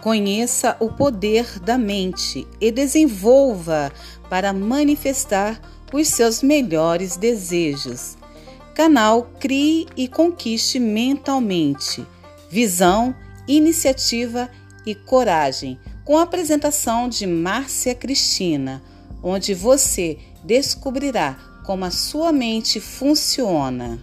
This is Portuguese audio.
Conheça o poder da mente e desenvolva para manifestar os seus melhores desejos. Canal Crie e Conquiste Mentalmente. Visão, iniciativa e coragem. Com a apresentação de Márcia Cristina, onde você descobrirá como a sua mente funciona.